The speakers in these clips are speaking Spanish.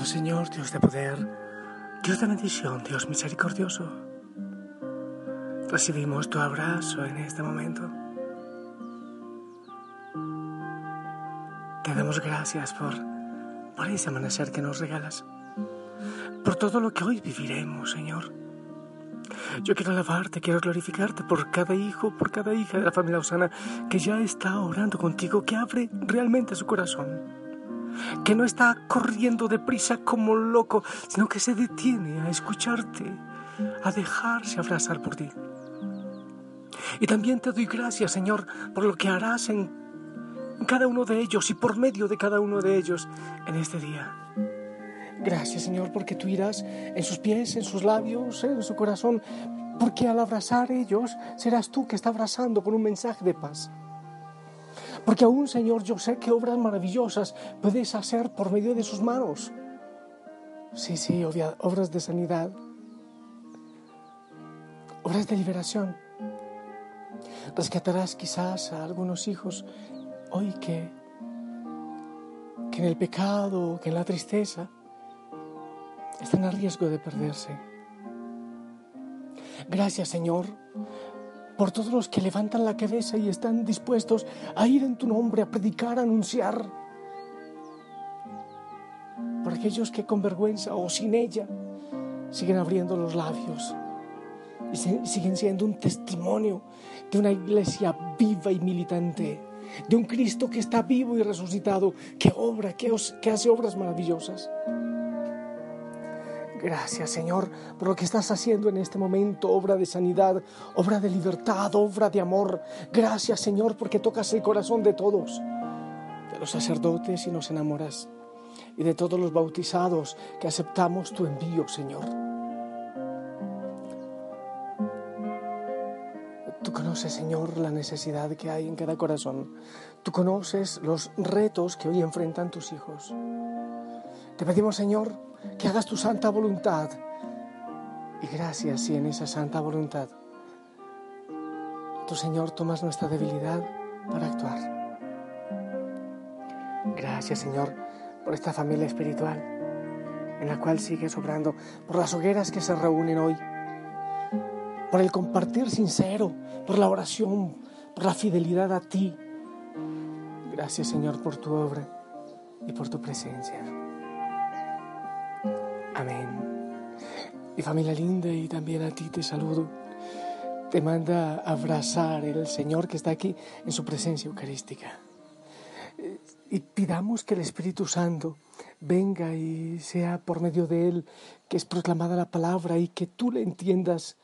Señor, Dios de poder, Dios de bendición, Dios misericordioso, recibimos tu abrazo en este momento. Te damos gracias por, por ese amanecer que nos regalas, por todo lo que hoy viviremos, Señor. Yo quiero alabarte, quiero glorificarte por cada hijo, por cada hija de la familia Osana que ya está orando contigo, que abre realmente su corazón que no está corriendo deprisa como loco, sino que se detiene a escucharte, a dejarse abrazar por ti. Y también te doy gracias, Señor, por lo que harás en cada uno de ellos y por medio de cada uno de ellos en este día. Gracias, Señor, porque tú irás en sus pies, en sus labios, en su corazón, porque al abrazar ellos serás tú que está abrazando con un mensaje de paz. Porque aún, Señor, yo sé que obras maravillosas puedes hacer por medio de sus manos. Sí, sí, obras de sanidad, obras de liberación. Rescatarás quizás a algunos hijos hoy que, que en el pecado, que en la tristeza, están a riesgo de perderse. Gracias, Señor, por todos los que levantan la cabeza y están dispuestos a ir en tu nombre, a predicar, a anunciar. Por aquellos que con vergüenza o sin ella siguen abriendo los labios y siguen siendo un testimonio de una iglesia viva y militante, de un Cristo que está vivo y resucitado, que obra, que, hace obras maravillosas. Gracias Señor por lo que estás haciendo en este momento, obra de sanidad, obra de libertad, obra de amor. Gracias Señor porque tocas el corazón de todos, de los sacerdotes y nos enamoras, y de todos los bautizados que aceptamos tu envío Señor. Tú conoces Señor la necesidad que hay en cada corazón. Tú conoces los retos que hoy enfrentan tus hijos. Te pedimos Señor que hagas tu santa voluntad. Y gracias si en esa santa voluntad tu Señor tomas nuestra debilidad para actuar. Gracias Señor por esta familia espiritual en la cual sigues obrando, por las hogueras que se reúnen hoy, por el compartir sincero, por la oración, por la fidelidad a ti. Gracias Señor por tu obra y por tu presencia. Amén. Y familia linda, y también a ti te saludo. Te manda abrazar el Señor que está aquí en su presencia eucarística. Y pidamos que el Espíritu Santo venga y sea por medio de Él que es proclamada la palabra y que tú le entiendas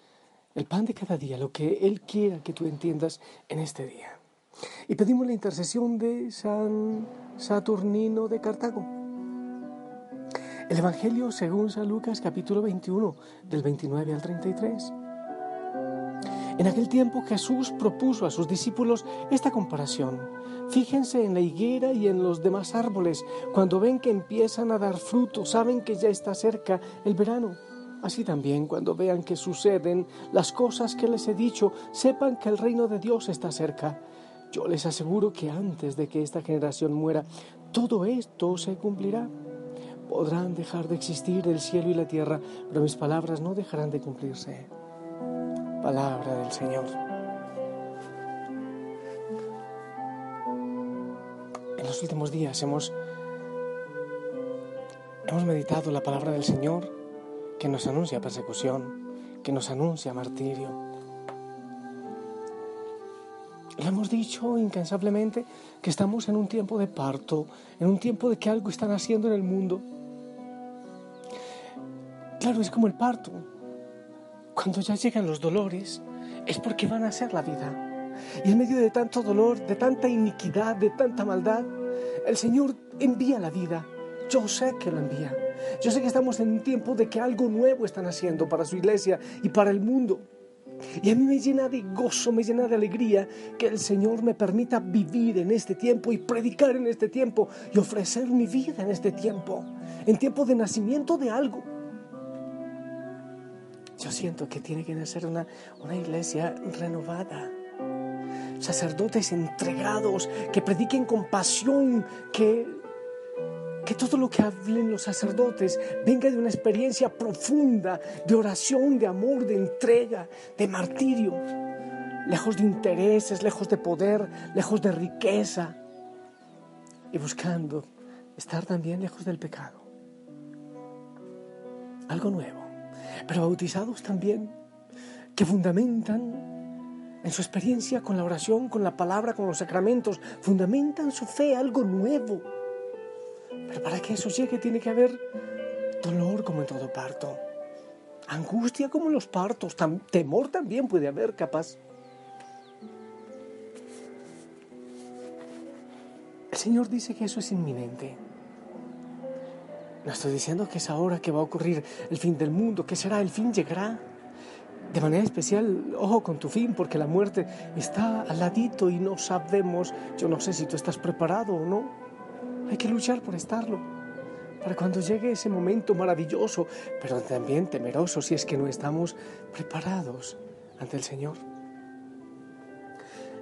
el pan de cada día, lo que Él quiera que tú entiendas en este día. Y pedimos la intercesión de San Saturnino de Cartago el Evangelio según San Lucas capítulo 21 del 29 al 33. En aquel tiempo Jesús propuso a sus discípulos esta comparación. Fíjense en la higuera y en los demás árboles. Cuando ven que empiezan a dar fruto, saben que ya está cerca el verano. Así también cuando vean que suceden las cosas que les he dicho, sepan que el reino de Dios está cerca. Yo les aseguro que antes de que esta generación muera, todo esto se cumplirá. Podrán dejar de existir el cielo y la tierra, pero mis palabras no dejarán de cumplirse. Palabra del Señor. En los últimos días hemos, hemos meditado la palabra del Señor que nos anuncia persecución, que nos anuncia martirio. Le hemos dicho incansablemente que estamos en un tiempo de parto, en un tiempo de que algo está haciendo en el mundo Claro, es como el parto. Cuando ya llegan los dolores, es porque van a ser la vida. Y en medio de tanto dolor, de tanta iniquidad, de tanta maldad, el Señor envía la vida. Yo sé que lo envía. Yo sé que estamos en un tiempo de que algo nuevo están haciendo para su iglesia y para el mundo. Y a mí me llena de gozo, me llena de alegría que el Señor me permita vivir en este tiempo y predicar en este tiempo y ofrecer mi vida en este tiempo, en tiempo de nacimiento de algo. Yo siento que tiene que nacer una, una iglesia renovada, sacerdotes entregados, que prediquen con pasión, que que todo lo que hablen los sacerdotes venga de una experiencia profunda de oración, de amor, de entrega, de martirio, lejos de intereses, lejos de poder, lejos de riqueza. Y buscando estar también lejos del pecado. Algo nuevo, pero bautizados también que fundamentan en su experiencia con la oración, con la palabra, con los sacramentos, fundamentan su fe algo nuevo pero para que eso llegue tiene que haber dolor como en todo parto, angustia como en los partos, temor también puede haber capaz. El Señor dice que eso es inminente. No estoy diciendo que es ahora que va a ocurrir el fin del mundo, que será el fin llegará. De manera especial, ojo con tu fin, porque la muerte está al ladito y no sabemos, yo no sé si tú estás preparado o no. Hay que luchar por estarlo, para cuando llegue ese momento maravilloso, pero también temeroso si es que no estamos preparados ante el Señor.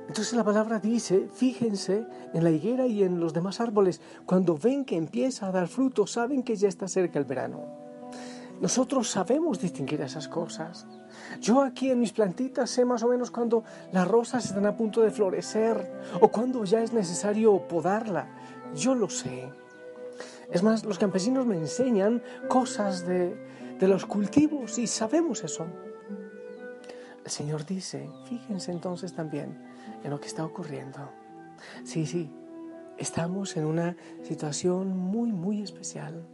Entonces la palabra dice, fíjense en la higuera y en los demás árboles, cuando ven que empieza a dar fruto, saben que ya está cerca el verano. Nosotros sabemos distinguir esas cosas. Yo aquí en mis plantitas sé más o menos cuando las rosas están a punto de florecer o cuando ya es necesario podarla. Yo lo sé. Es más, los campesinos me enseñan cosas de, los cultivos y sabemos eso. El Señor dice, fíjense entonces también en lo que está ocurriendo. Sí, sí, estamos en una situación muy, muy especial.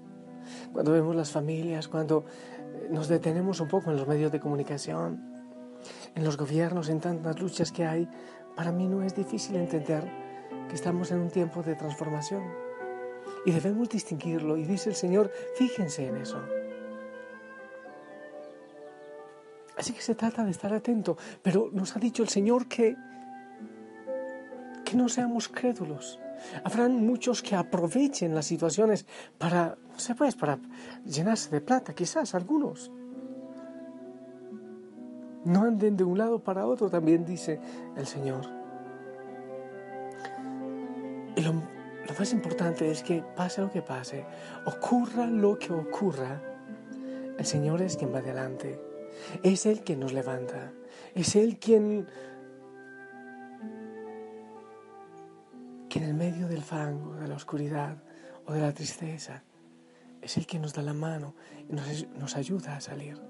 Cuando vemos las familias, cuando eh, nos detenemos un poco en los medios de comunicación, en los gobiernos, en tantas luchas que hay, para mí no es difícil entender que estamos en un tiempo de transformación y debemos distinguirlo. Y dice el Señor, fíjense en eso. Así que se trata de estar atento, pero nos ha dicho el Señor que, que no seamos crédulos. Habrán muchos que aprovechen las situaciones para, no sé pues, para llenarse de plata, quizás algunos. No anden de un lado para otro, también dice el Señor. Y lo, más importante es que pase lo que pase, ocurra lo que ocurra, el Señor es quien va adelante. Es Él quien nos levanta. Es Él quien, que en el medio del fango, de la oscuridad o de la tristeza, es Él quien nos da la mano y nos, nos ayuda a salir.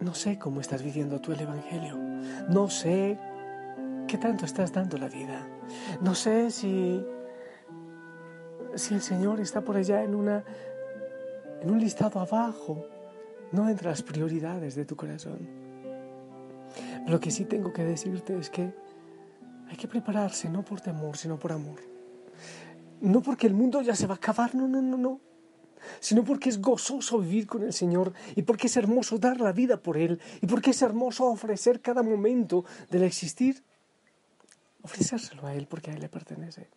No sé cómo estás viviendo tú el Evangelio. No sé ¿Qué tanto estás dando la vida? No sé si, si el Señor está por allá en, una, en un listado abajo, no entre las prioridades de tu corazón. Lo que sí tengo que decirte es que hay que prepararse no por temor, sino por amor. No porque el mundo ya se va a acabar, no, no, no, no. Sino porque es gozoso vivir con el Señor y porque es hermoso dar la vida por Él y porque es hermoso ofrecer cada momento del existir ofrecérselo a Él porque a Él le pertenece.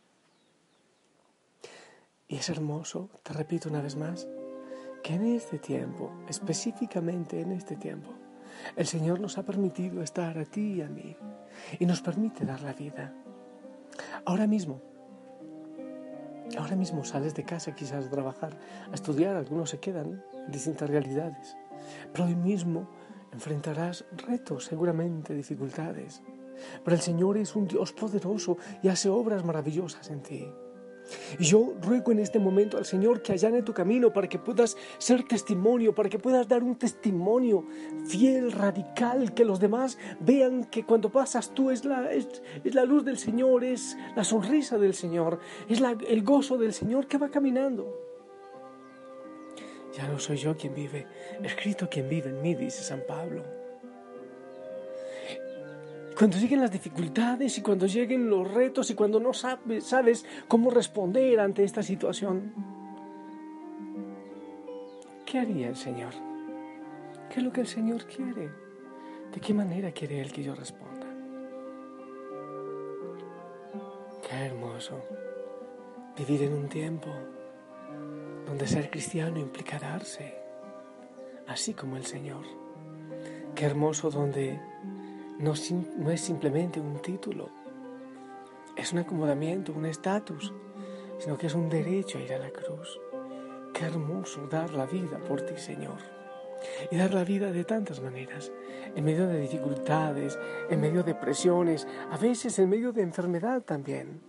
Y es hermoso, te repito una vez más, que en este tiempo, específicamente en este tiempo, el Señor nos ha permitido estar a ti y a mí y nos permite dar la vida. Ahora mismo, ahora mismo sales de casa quizás a trabajar, a estudiar, algunos se quedan en distintas realidades, pero hoy mismo enfrentarás retos, seguramente dificultades. Pero el Señor es un Dios poderoso y hace obras maravillosas en ti. Y yo ruego en este momento al Señor que allane tu camino para que puedas ser testimonio, para que puedas dar un testimonio fiel, radical, que los demás vean que cuando pasas tú es la, es, la luz del Señor, es la sonrisa del Señor, es el gozo del Señor que va caminando. Ya no soy yo quien vive, escrito quien vive en mí, dice San Pablo. Cuando lleguen las dificultades y cuando lleguen los retos y cuando no sabes, cómo responder ante esta situación, ¿qué haría el Señor? ¿Qué es lo que el Señor quiere? ¿De qué manera quiere Él que yo responda? Qué hermoso vivir en un tiempo donde ser cristiano implica darse, así como el Señor. Qué hermoso donde no, es simplemente un título, es un acomodamiento, un estatus, sino que es un derecho a ir a la cruz. Qué hermoso dar la vida por ti, Señor. Y dar la vida de tantas maneras, en medio de dificultades, en medio de presiones, a veces en medio de enfermedad también.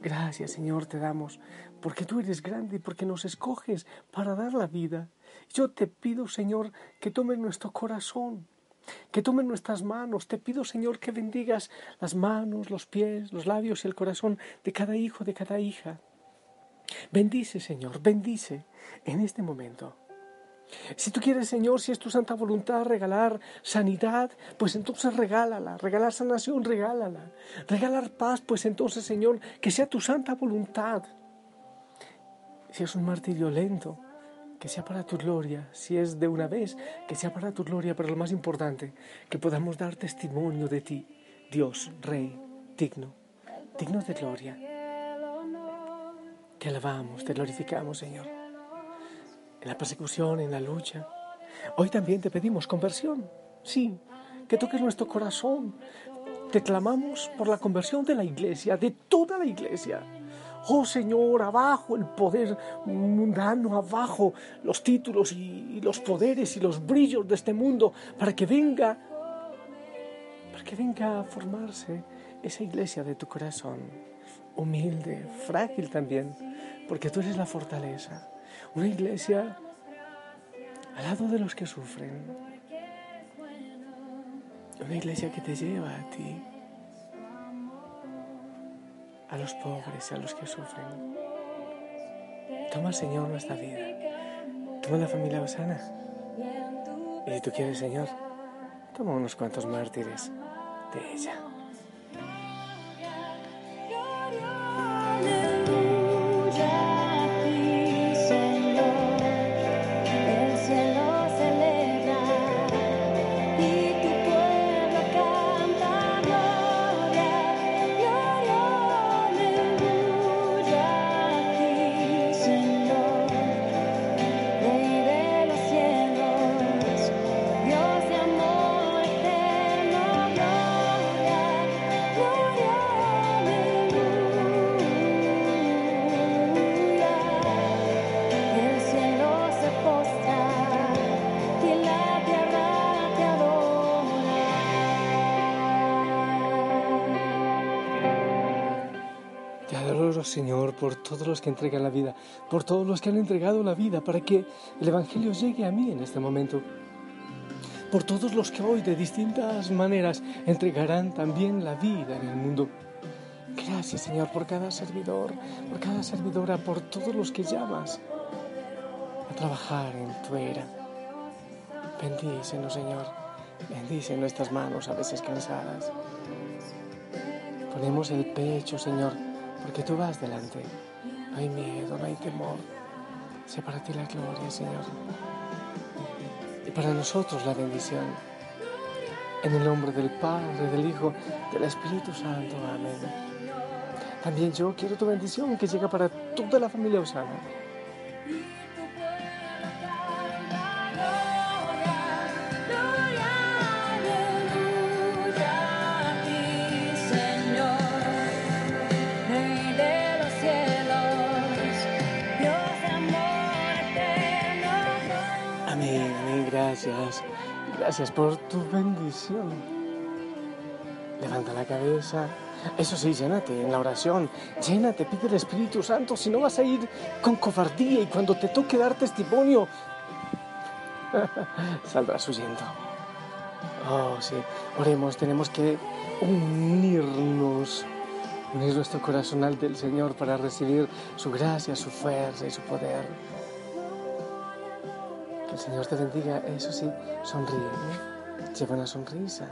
Gracias, Señor, te damos, porque tú eres grande y porque nos escoges para dar la vida. Yo te pido, Señor, que tome nuestro corazón, que tome nuestras manos. Te pido, Señor, que bendigas las manos, los pies, los labios y el corazón de cada hijo, de cada hija. Bendice, Señor, bendice en este momento si tú quieres, Señor, si es tu santa voluntad regalar sanidad, pues entonces regálala. Regalar sanación, regálala. Regalar paz, pues entonces, Señor, que sea tu santa voluntad. Si es un martirio lento, que sea para tu gloria. Si es de una vez, que sea para tu gloria. Pero lo más importante, que podamos dar testimonio de ti, Dios, Rey, digno, digno de gloria. Te alabamos, te glorificamos, Señor en la persecución, en la lucha. Hoy también te pedimos conversión, sí, que toques nuestro corazón. Te clamamos por la conversión de la iglesia, de toda la iglesia. Oh Señor, abajo el poder mundano, abajo los títulos y, los poderes y los brillos de este mundo, para que venga, para que venga a formarse esa iglesia de tu corazón, humilde, frágil también, porque tú eres la fortaleza. Una iglesia al lado de los que sufren. Una iglesia que te lleva a ti, a los pobres, a los que sufren. Toma, Señor, nuestra vida. Toma la familia Osana. Y si tú quieres, Señor, toma unos cuantos mártires de ella. Señor, por todos los que entregan la vida, por todos los que han entregado la vida para que el Evangelio llegue a mí en este momento. Por todos los que hoy de distintas maneras entregarán también la vida en el mundo. Gracias, Señor, por cada servidor, por cada servidora, por todos los que llamas a trabajar en tu era. Bendícenos, Señor. Bendice nuestras manos a veces cansadas. Ponemos el pecho, Señor, porque tú vas delante. No hay miedo, no hay temor. Sea para ti la gloria, Señor. Y para nosotros la bendición. En el nombre del Padre, del Hijo, del Espíritu Santo. Amén. También yo quiero tu bendición que llega para toda la familia Osana. Gracias por tu bendición. Levanta la cabeza. Eso sí, llénate en la oración. Llénate, pide el Espíritu Santo. Si no vas a ir con cobardía y cuando te toque dar testimonio, saldrás huyendo. Oh, sí. Oremos, tenemos que unirnos, unir nuestro corazón al del Señor para recibir su gracia, su fuerza y su poder. Que el Señor te bendiga, eso sí, sonríe, ¿eh? lleva una sonrisa.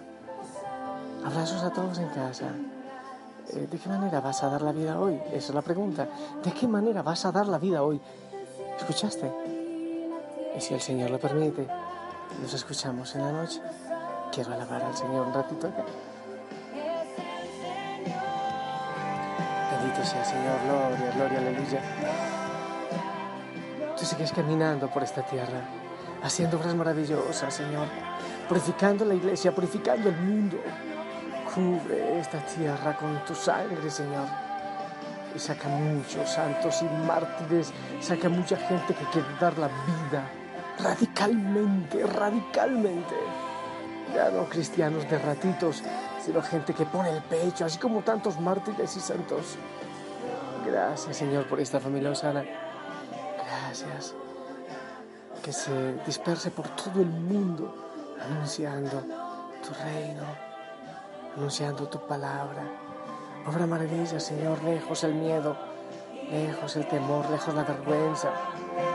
Abrazos a todos en casa. Eh, ¿De qué manera vas a dar la vida hoy? Esa es la pregunta. ¿De qué manera vas a dar la vida hoy? ¿Escuchaste? Y si el Señor lo permite, nos escuchamos en la noche. Quiero alabar al Señor un ratito acá. Bendito sea Señor, gloria, gloria, aleluya. Tú sigues caminando por esta tierra, haciendo obras maravillosas, Señor, purificando la iglesia, purificando el mundo. Cubre esta tierra con tu sangre, Señor. Y saca muchos santos y mártires, saca mucha gente que quiere dar la vida radicalmente, radicalmente. Ya no cristianos de ratitos, sino gente que pone el pecho, así como tantos mártires y santos. Gracias, Señor, por esta familia osana. Gracias. Que se disperse por todo el mundo, anunciando tu reino, anunciando tu palabra. Obra maravilla, Señor, lejos el miedo, lejos el temor, lejos la vergüenza.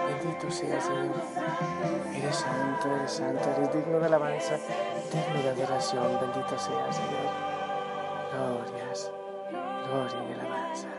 Bendito sea, Señor. Eres santo, eres santo, eres digno de alabanza, digno de adoración. Bendito sea, Señor. Glorias, gloria y alabanza.